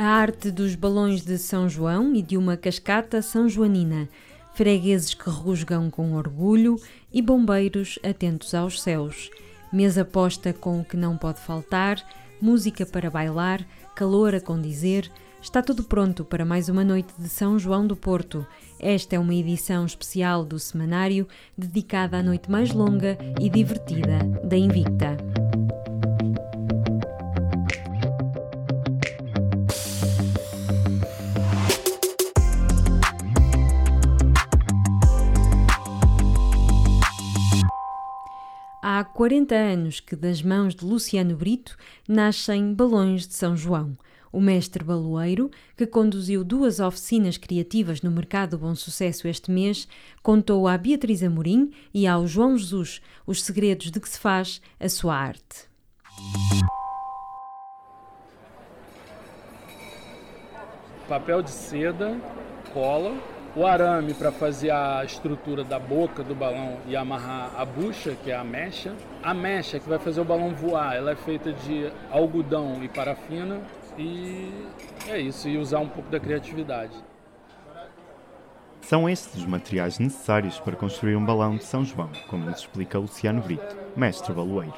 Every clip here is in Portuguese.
a arte dos balões de São João e de uma cascata são joanina, fregueses que rusgam com orgulho e bombeiros atentos aos céus. Mesa posta com o que não pode faltar, música para bailar, calor a condizer, está tudo pronto para mais uma noite de São João do Porto. Esta é uma edição especial do semanário dedicada à noite mais longa e divertida da Invicta. 40 anos que das mãos de Luciano Brito nascem Balões de São João. O mestre baloeiro, que conduziu duas oficinas criativas no Mercado Bom Sucesso este mês, contou à Beatriz Amorim e ao João Jesus os segredos de que se faz a sua arte. Papel de seda, cola, o arame para fazer a estrutura da boca do balão e amarrar a bucha, que é a mecha. A mecha que vai fazer o balão voar, ela é feita de algodão e parafina e é isso, e usar um pouco da criatividade. São estes os materiais necessários para construir um balão de São João, como nos explica Luciano Brito, mestre baloeiro.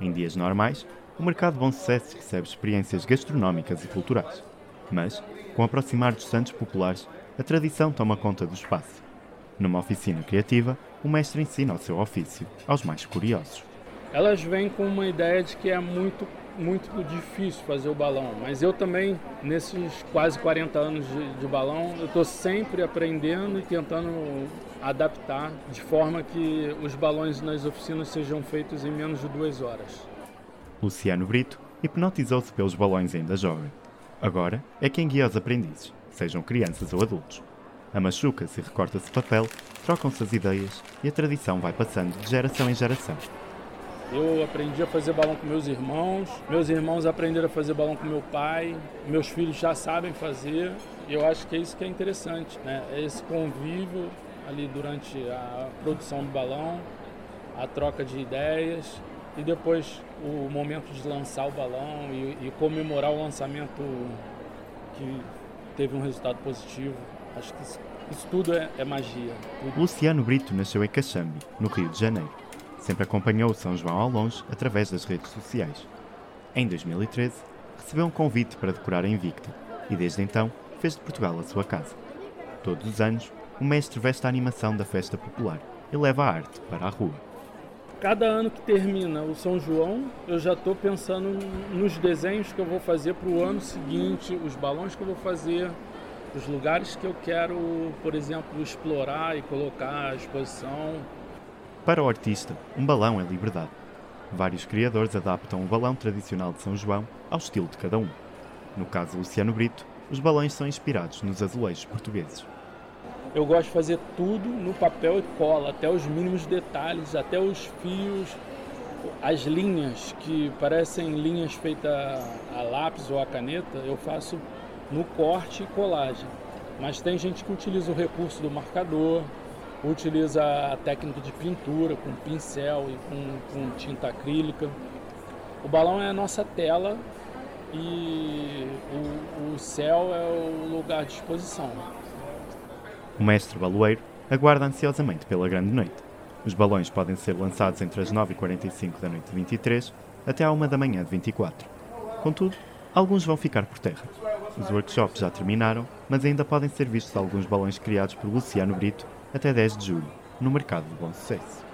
Em dias normais, o mercado Bom Sucesso recebe experiências gastronómicas e culturais. Mas, com o aproximar dos santos populares, a tradição toma conta do espaço. Numa oficina criativa, o mestre ensina o seu ofício aos mais curiosos. Elas vêm com uma ideia de que é muito muito difícil fazer o balão, mas eu também, nesses quase 40 anos de, de balão, eu estou sempre aprendendo e tentando adaptar de forma que os balões nas oficinas sejam feitos em menos de duas horas. Luciano Brito hipnotizou-se pelos balões ainda jovem. Agora é quem guia os aprendizes sejam crianças ou adultos. Amachuca-se e recorta-se papel, trocam-se as ideias e a tradição vai passando de geração em geração. Eu aprendi a fazer balão com meus irmãos, meus irmãos aprenderam a fazer balão com meu pai, meus filhos já sabem fazer, eu acho que é isso que é interessante, né? É esse convívio ali durante a produção do balão, a troca de ideias e depois o momento de lançar o balão e, e comemorar o lançamento que teve um resultado positivo. Acho que isso, tudo é, é magia. Tudo. Luciano Brito nasceu em Caxambi, no Rio de Janeiro. Sempre acompanhou São João ao longe através das redes sociais. Em 2013, recebeu um convite para decorar a Invicta e desde então fez de Portugal a sua casa. Todos os anos, o mestre veste a animação da festa popular e leva a arte para a rua cada ano que termina o São João, eu já estou pensando nos desenhos que eu vou fazer para o ano seguinte, os balões que eu vou fazer, os lugares que eu quero, por exemplo, explorar e colocar à exposição. Para o artista, um balão é liberdade. Vários criadores adaptam o balão tradicional de São João ao estilo de cada um. No caso Luciano Brito, os balões são inspirados nos azulejos portugueses eu gosto de fazer tudo no papel e cola, até os mínimos detalhes, até os fios, as linhas que parecem linhas feitas a lápis ou a caneta, eu faço no corte e colagem. Mas tem gente que utiliza o recurso do marcador, utiliza a técnica de pintura com pincel e com, com tinta acrílica. O balão é a nossa tela e o, o céu é o lugar de exposição. O mestre baloeiro aguarda ansiosamente pela grande noite. Os balões podem ser lançados entre as 9h45 da noite de 23 até à 1 da manhã de 24. Contudo, alguns vão ficar por terra. Os workshops já terminaram, mas ainda podem ser vistos alguns balões criados por Luciano Brito até 10 de julho, no mercado de bom sucesso.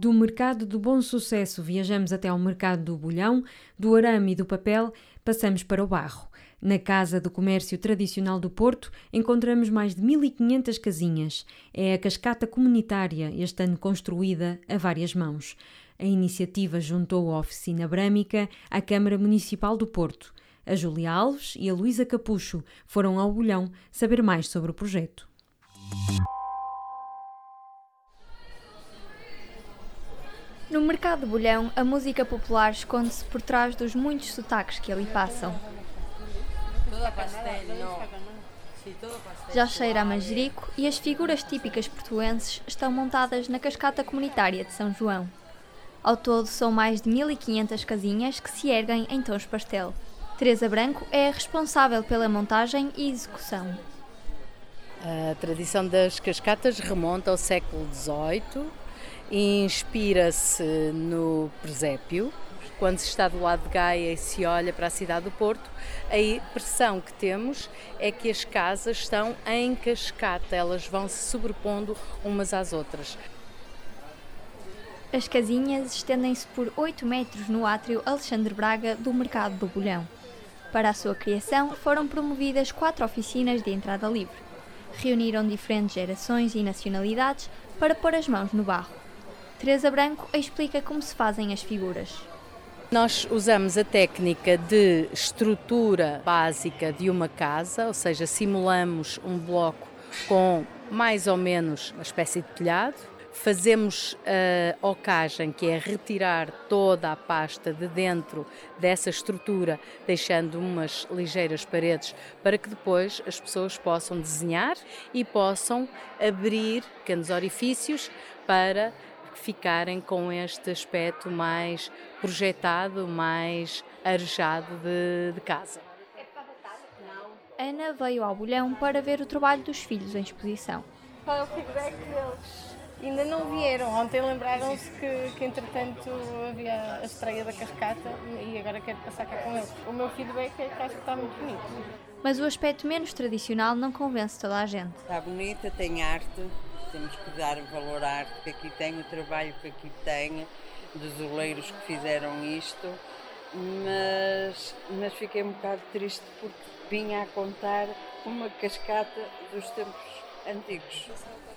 Do mercado do bom sucesso viajamos até ao mercado do bolhão, do arame e do papel, passamos para o barro. Na Casa do Comércio Tradicional do Porto encontramos mais de 1500 casinhas. É a cascata comunitária, este ano construída a várias mãos. A iniciativa juntou a Oficina Brâmica à Câmara Municipal do Porto. A Júlia Alves e a Luísa Capucho foram ao bolhão saber mais sobre o projeto. No mercado de bolhão, a música popular esconde-se por trás dos muitos sotaques que ali passam. Já cheira a manjerico e as figuras típicas portuenses estão montadas na cascata comunitária de São João. Ao todo, são mais de 1500 casinhas que se erguem em tons pastel. Teresa Branco é a responsável pela montagem e execução. A tradição das cascatas remonta ao século XVIII inspira-se no presépio. Quando se está do lado de Gaia e se olha para a cidade do Porto, a impressão que temos é que as casas estão em cascata, elas vão se sobrepondo umas às outras. As casinhas estendem-se por 8 metros no átrio Alexandre Braga do Mercado do Bolhão. Para a sua criação foram promovidas quatro oficinas de entrada livre. Reuniram diferentes gerações e nacionalidades para pôr as mãos no barro. Teresa Branco explica como se fazem as figuras. Nós usamos a técnica de estrutura básica de uma casa, ou seja, simulamos um bloco com mais ou menos uma espécie de telhado, Fazemos a ocagem, que é retirar toda a pasta de dentro dessa estrutura, deixando umas ligeiras paredes para que depois as pessoas possam desenhar e possam abrir pequenos orifícios para ficarem com este aspecto mais projetado, mais arejado de, de casa. Ana veio ao Bolhão para ver o trabalho dos filhos em exposição. Qual é o feedback deles? Ainda não vieram. Ontem lembraram-se que, que, entretanto, havia a estreia da cascata e agora quero passar cá com eles. O meu feedback é que acho que está muito bonito. Mas o aspecto menos tradicional não convence toda a gente. Está bonita, tem arte, temos que dar valor à arte que aqui tem, o trabalho que aqui tem, dos oleiros que fizeram isto, mas, mas fiquei um bocado triste porque vinha a contar uma cascata dos tempos antigos.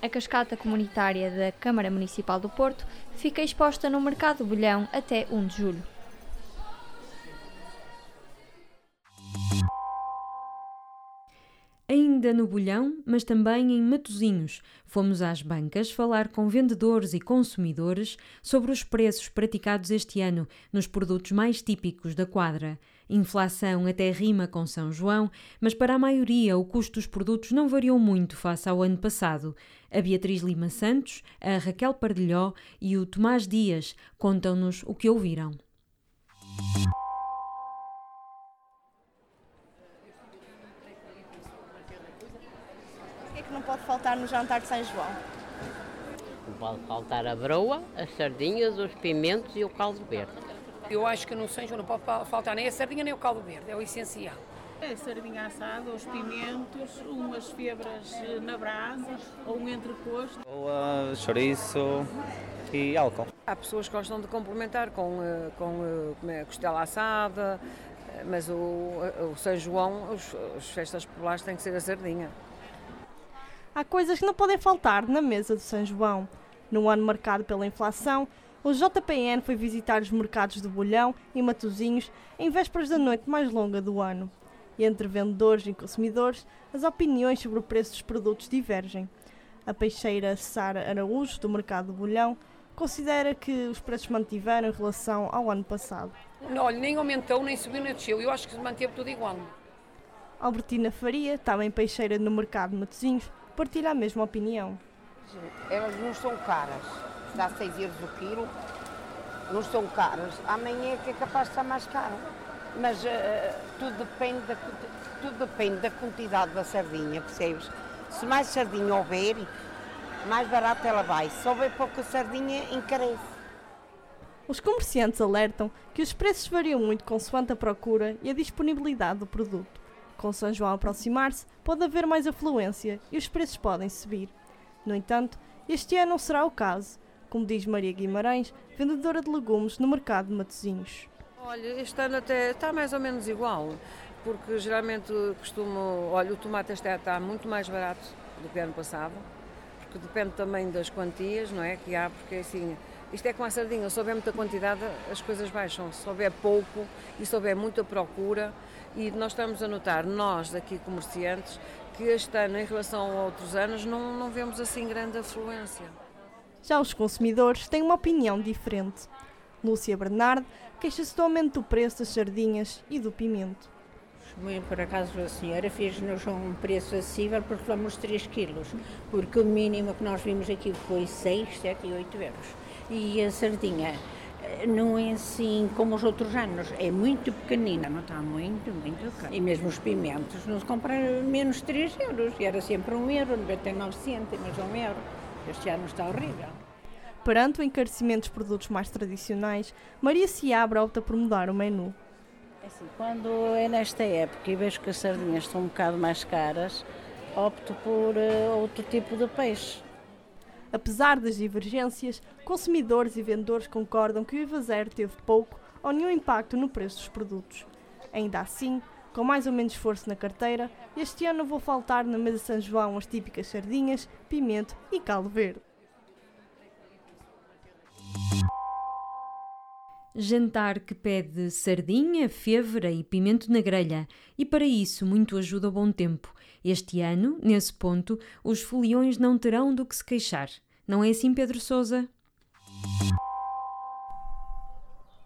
A cascata comunitária da Câmara Municipal do Porto fica exposta no Mercado Bolhão até 1 de julho. Ainda no Bolhão, mas também em Matozinhos, fomos às bancas falar com vendedores e consumidores sobre os preços praticados este ano nos produtos mais típicos da quadra. Inflação até rima com São João, mas para a maioria o custo dos produtos não variou muito face ao ano passado. A Beatriz Lima Santos, a Raquel Pardilhó e o Tomás Dias contam-nos o que ouviram. Faltar no jantar de São João? Não pode faltar a broa, as sardinhas, os pimentos e o caldo verde. Eu acho que no São João não pode faltar nem a sardinha nem o caldo verde, é o essencial. É a sardinha assada, os pimentos, umas febras eh, na brasa, ou um entrecosto. Ou uh, chouriço e álcool. Há pessoas que gostam de complementar com, eh, com eh, é, costela assada, mas o, o São João, os, as festas populares têm que ser a sardinha. Há coisas que não podem faltar na mesa do São João. No ano marcado pela inflação, o JPN foi visitar os mercados do Bolhão e Matozinhos em vésperas da noite mais longa do ano. E entre vendedores e consumidores, as opiniões sobre o preço dos produtos divergem. A peixeira Sara Araújo, do mercado do Bolhão, considera que os preços mantiveram em relação ao ano passado. Olha, nem aumentou, nem subiu, nem desceu. Eu acho que se manteve tudo igual. Albertina Faria, também peixeira no mercado de Matosinhos, partilha a mesma opinião. Elas não são caras dá 6 euros o quilo, não são caros. Amanhã é que é capaz de estar mais caro. Mas uh, tudo, depende da, tudo depende da quantidade da sardinha, percebes? Se mais sardinha houver, mais barato ela vai. Se houver pouca sardinha, encarece. Os comerciantes alertam que os preços variam muito consoante a procura e a disponibilidade do produto. Com São João aproximar-se, pode haver mais afluência e os preços podem subir. No entanto, este ano não será o caso, como diz Maria Guimarães, vendedora de legumes no mercado de Matosinhos. Olha, este ano até está mais ou menos igual, porque geralmente costumo. Olha, o tomate este ano está muito mais barato do que ano passado, porque depende também das quantias, não é? Que há, porque assim. Isto é com a sardinha, se houver muita quantidade, as coisas baixam. Se houver pouco e se houver muita procura, e nós estamos a notar, nós aqui comerciantes, que este ano, em relação a outros anos, não, não vemos assim grande afluência. Já os consumidores têm uma opinião diferente. Lúcia Bernardo queixa-se do aumento do preço das sardinhas e do pimento. Por acaso a senhora fez-nos um preço acessível porque vamos 3 quilos, porque o mínimo que nós vimos aqui foi 6, 7 e 8 euros. E a sardinha não é assim como os outros anos, é muito pequenina, não está muito, muito caro. E mesmo os pimentos, não se compra menos 3 euros, e era sempre 1 euro, 99 cêntimos, 1 euro. Este ano está horrível. Perante o encarecimento dos produtos mais tradicionais, Maria Seabra opta por mudar o menu. É assim, quando é nesta época e vejo que as sardinhas estão um bocado mais caras, opto por uh, outro tipo de peixe. Apesar das divergências, consumidores e vendedores concordam que o IVA zero teve pouco ou nenhum impacto no preço dos produtos. Ainda assim, com mais ou menos esforço na carteira, este ano vou faltar na mesa de São João as típicas sardinhas, pimento e caldo verde. Jantar que pede sardinha, fevra e pimento na grelha, e para isso muito ajuda o bom tempo. Este ano, nesse ponto, os foliões não terão do que se queixar. Não é assim, Pedro Sousa?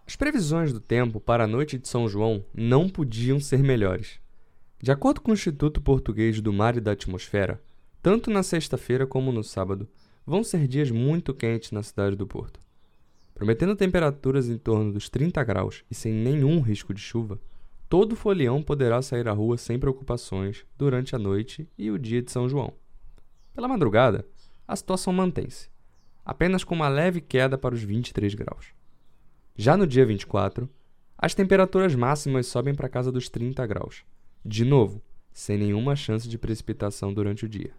As previsões do tempo para a noite de São João não podiam ser melhores. De acordo com o Instituto Português do Mar e da Atmosfera, tanto na sexta-feira como no sábado vão ser dias muito quentes na cidade do Porto. Prometendo temperaturas em torno dos 30 graus e sem nenhum risco de chuva, todo folião poderá sair à rua sem preocupações durante a noite e o dia de São João. Pela madrugada, a situação mantém-se, apenas com uma leve queda para os 23 graus. Já no dia 24, as temperaturas máximas sobem para casa dos 30 graus, de novo, sem nenhuma chance de precipitação durante o dia.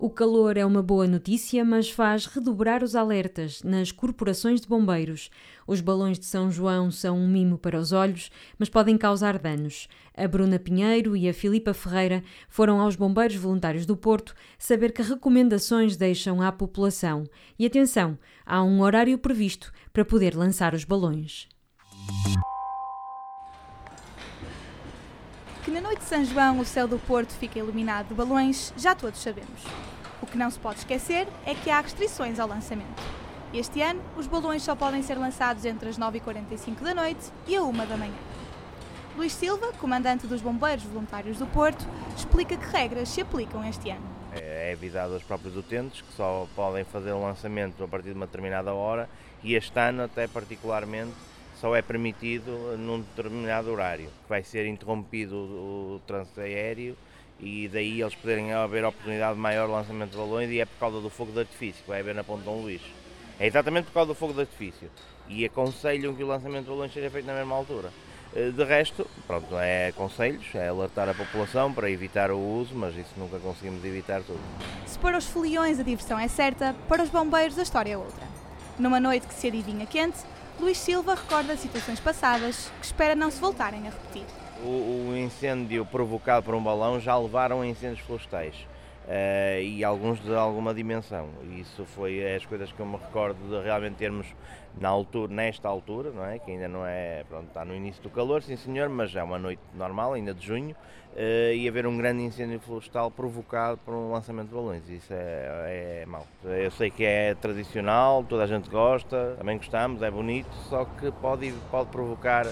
O calor é uma boa notícia, mas faz redobrar os alertas nas corporações de bombeiros. Os balões de São João são um mimo para os olhos, mas podem causar danos. A Bruna Pinheiro e a Filipa Ferreira foram aos bombeiros voluntários do Porto saber que recomendações deixam à população. E atenção, há um horário previsto para poder lançar os balões. Que na noite de São João o céu do Porto fica iluminado de balões, já todos sabemos. O que não se pode esquecer é que há restrições ao lançamento. Este ano, os balões só podem ser lançados entre as 9h45 da noite e a 1 da manhã. Luís Silva, comandante dos Bombeiros Voluntários do Porto, explica que regras se aplicam este ano. É avisado aos próprios utentes que só podem fazer o lançamento a partir de uma determinada hora e este ano, até particularmente, só é permitido num determinado horário, que vai ser interrompido o trânsito aéreo e daí eles poderem haver oportunidade de maior lançamento de balões e é por causa do fogo de artifício que vai haver na Ponte Dom Luís. É exatamente por causa do fogo de artifício e aconselham que o lançamento de balões seja feito na mesma altura. Eh, de resto, pronto, é conselhos, é alertar a população para evitar o uso, mas isso nunca conseguimos evitar tudo. Se para os foliões a diversão é certa, para os bombeiros a história é outra. Numa noite que se adivinha quente, Luís Silva recorda situações passadas que espera não se voltarem a repetir. O, o incêndio provocado por um balão já levaram a incêndios florestais. Uh, e alguns de alguma dimensão. Isso foi as coisas que eu me recordo de realmente termos na altura, nesta altura, não é? Que ainda não é, pronto, está no início do calor, sim senhor, mas é uma noite normal, ainda de junho, uh, e haver um grande incêndio florestal provocado por um lançamento de balões. Isso é, é mau. Eu sei que é tradicional, toda a gente gosta, também gostamos, é bonito, só que pode, pode provocar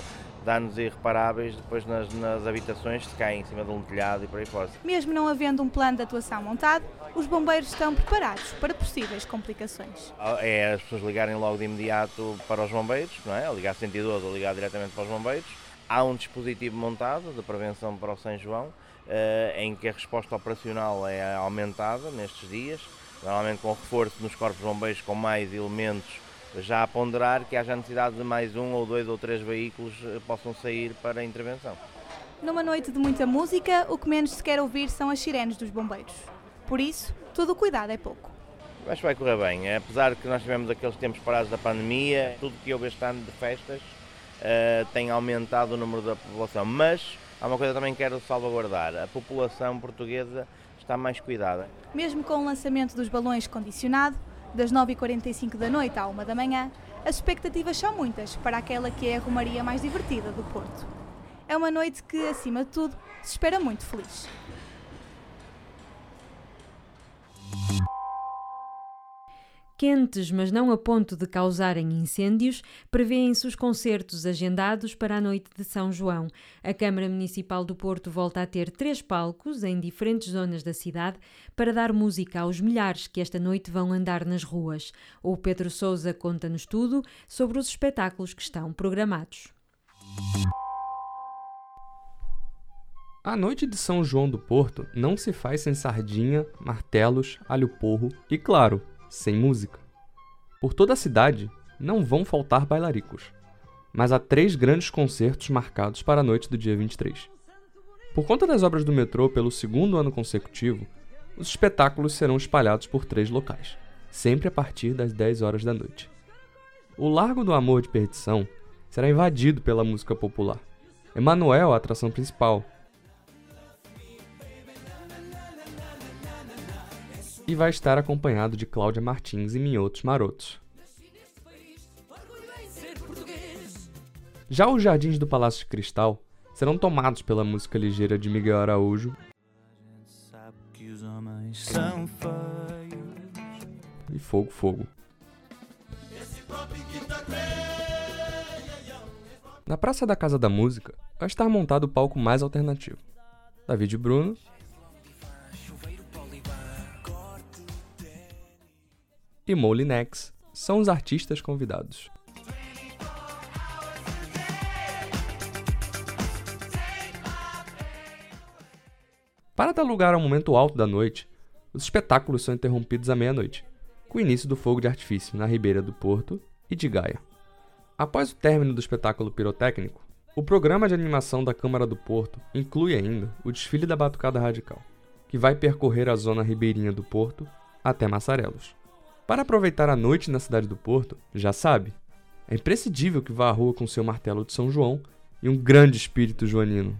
danos irreparáveis depois nas, nas habitações se caem em cima de um telhado e por aí fora. Mesmo não havendo um plano de atuação montado, os bombeiros estão preparados para possíveis complicações. Ah, é as pessoas ligarem logo de imediato para os bombeiros, não é? Ligar 112 ou ligar diretamente para os bombeiros. Há um dispositivo montado de prevenção para o São João, eh, em que a resposta operacional é aumentada nestes dias, normalmente com reforço nos corpos bombeiros com mais elementos já a ponderar que haja necessidade de mais um ou dois ou três veículos eh, possam sair para a intervenção. Numa noite de muita música, o que menos se quer ouvir são as sirenes dos bombeiros. Por isso, todo o cuidado é pouco. Acho que vai correr bem. Apesar de que nós tivemos aqueles tempos parados da pandemia, tudo que houve este ano de festas uh, tem aumentado o número da população. Mas há uma coisa que também quero salvaguardar: a população portuguesa está mais cuidada. Mesmo com o lançamento dos balões condicionado, das 9h45 da noite à 1 da manhã, as expectativas são muitas para aquela que é a romaria mais divertida do Porto. É uma noite que, acima de tudo, se espera muito feliz. Quentes, mas não a ponto de causarem incêndios, prevêem-se os concertos agendados para a noite de São João. A Câmara Municipal do Porto volta a ter três palcos em diferentes zonas da cidade para dar música aos milhares que esta noite vão andar nas ruas. O Pedro Sousa conta-nos tudo sobre os espetáculos que estão programados. A noite de São João do Porto não se faz sem sardinha, martelos, alho porro e, claro, sem música. Por toda a cidade não vão faltar bailaricos, mas há três grandes concertos marcados para a noite do dia 23. Por conta das obras do metrô pelo segundo ano consecutivo, os espetáculos serão espalhados por três locais, sempre a partir das 10 horas da noite. O Largo do Amor de Perdição será invadido pela música popular. Emanuel, a atração principal, e vai estar acompanhado de Cláudia Martins e Minhotos Marotos. Já os jardins do Palácio de Cristal serão tomados pela música ligeira de Miguel Araújo e Fogo Fogo. Na Praça da Casa da Música vai estar montado o palco mais alternativo. David Bruno e Molinex são os artistas convidados. Para dar lugar ao momento alto da noite, os espetáculos são interrompidos à meia-noite, com o início do fogo de artifício na Ribeira do Porto e de Gaia. Após o término do espetáculo pirotécnico, o programa de animação da Câmara do Porto inclui ainda o desfile da Batucada Radical, que vai percorrer a zona ribeirinha do Porto até Massarelos. Para aproveitar a noite na cidade do Porto, já sabe, é imprescindível que vá à rua com seu martelo de São João e um grande espírito joanino.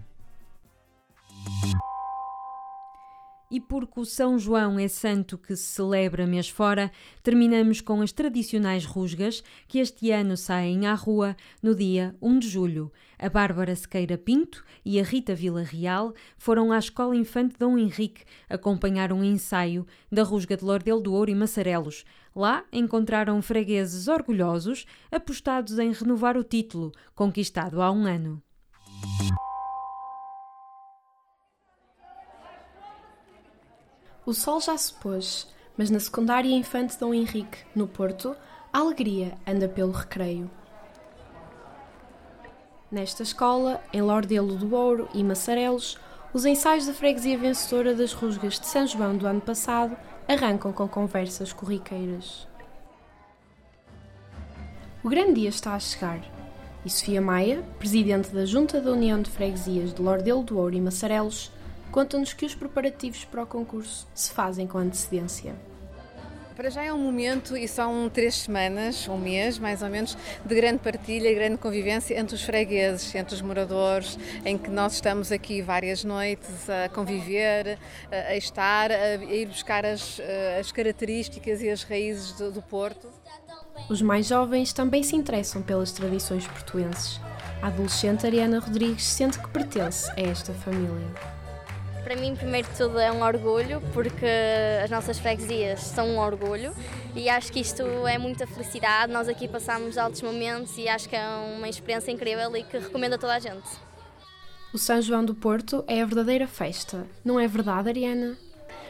E porque o São João é santo que se celebra mês fora, terminamos com as tradicionais rusgas que este ano saem à rua no dia 1 de julho. A Bárbara Sequeira Pinto e a Rita Vila Real foram à Escola Infante Dom Henrique acompanhar um ensaio da rusga de Lordelo do Ouro e Massarelos. Lá encontraram fregueses orgulhosos apostados em renovar o título, conquistado há um ano. O sol já se pôs, mas na secundária Infante Dom Henrique, no Porto, a alegria anda pelo recreio. Nesta escola, em Lordelo do Ouro e Massarelos, os ensaios da freguesia vencedora das rusgas de São João do ano passado arrancam com conversas corriqueiras. O grande dia está a chegar e Sofia Maia, presidente da Junta da União de Freguesias de Lordelo do Ouro e Massarelos, conta-nos que os preparativos para o concurso se fazem com antecedência. Para já é um momento e são três semanas, um mês mais ou menos, de grande partilha e grande convivência entre os fregueses, entre os moradores, em que nós estamos aqui várias noites a conviver, a estar, a ir buscar as, as características e as raízes do, do Porto. Os mais jovens também se interessam pelas tradições portuenses. A adolescente Ariana Rodrigues sente que pertence a esta família. Para mim, primeiro de tudo, é um orgulho, porque as nossas freguesias são um orgulho e acho que isto é muita felicidade. Nós aqui passamos altos momentos e acho que é uma experiência incrível e que recomendo a toda a gente. O São João do Porto é a verdadeira festa, não é verdade, Ariana?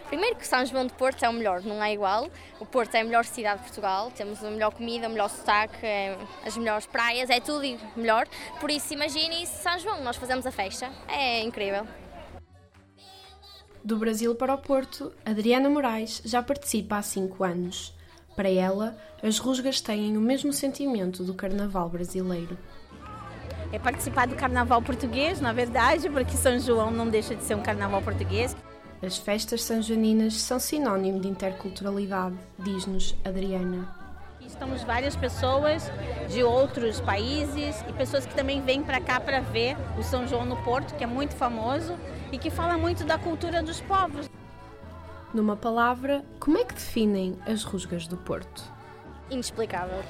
Primeiro que São João do Porto é o melhor, não é igual. O Porto é a melhor cidade de Portugal, temos a melhor comida, o melhor sotaque, é as melhores praias, é tudo melhor. Por isso, imagine São João, nós fazemos a festa, é incrível. Do Brasil para o Porto, Adriana Moraes já participa há 5 anos. Para ela, as rusgas têm o mesmo sentimento do carnaval brasileiro. É participar do carnaval português, na verdade, porque São João não deixa de ser um carnaval português. As festas sanjoaninas são sinónimo de interculturalidade, diz-nos Adriana. Estamos várias pessoas de outros países e pessoas que também vêm para cá para ver o São João no Porto, que é muito famoso e que fala muito da cultura dos povos. Numa palavra, como é que definem as rusgas do Porto? Inexplicável.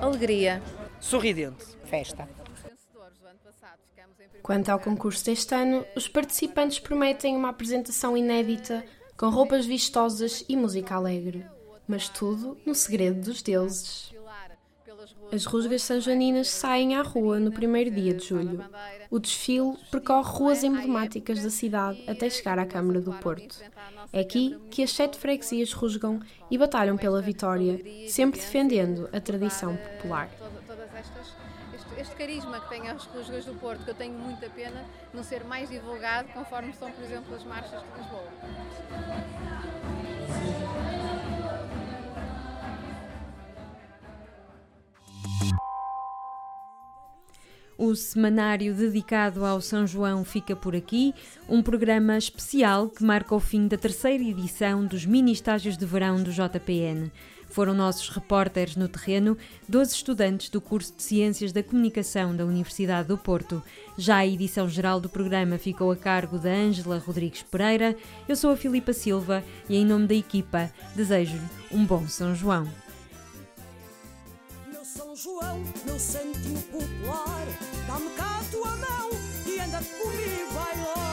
Alegria. Sorridente. Festa. Quanto ao concurso deste ano, os participantes prometem uma apresentação inédita, com roupas vistosas e música alegre. Mas tudo no segredo dos deuses. As rusgas sanjoaninas saem à rua no primeiro dia de julho. O desfile percorre ruas emblemáticas da cidade até chegar à Câmara do Porto. É aqui que as sete freguesias rusgam e batalham pela vitória, sempre defendendo a tradição popular. Este carisma que tem as rusgas do Porto, que eu tenho muita pena não ser mais divulgado conforme são, por exemplo, as marchas de Lisboa. O semanário dedicado ao São João fica por aqui, um programa especial que marca o fim da terceira edição dos mini estágios de verão do JPN. Foram nossos repórteres no terreno 12 estudantes do curso de Ciências da Comunicação da Universidade do Porto. Já a edição geral do programa ficou a cargo da Ângela Rodrigues Pereira. Eu sou a Filipa Silva e, em nome da equipa, desejo-lhe um bom São João. São João, meu santinho popular, dá-me cá a tua mão e anda comigo, vai lá.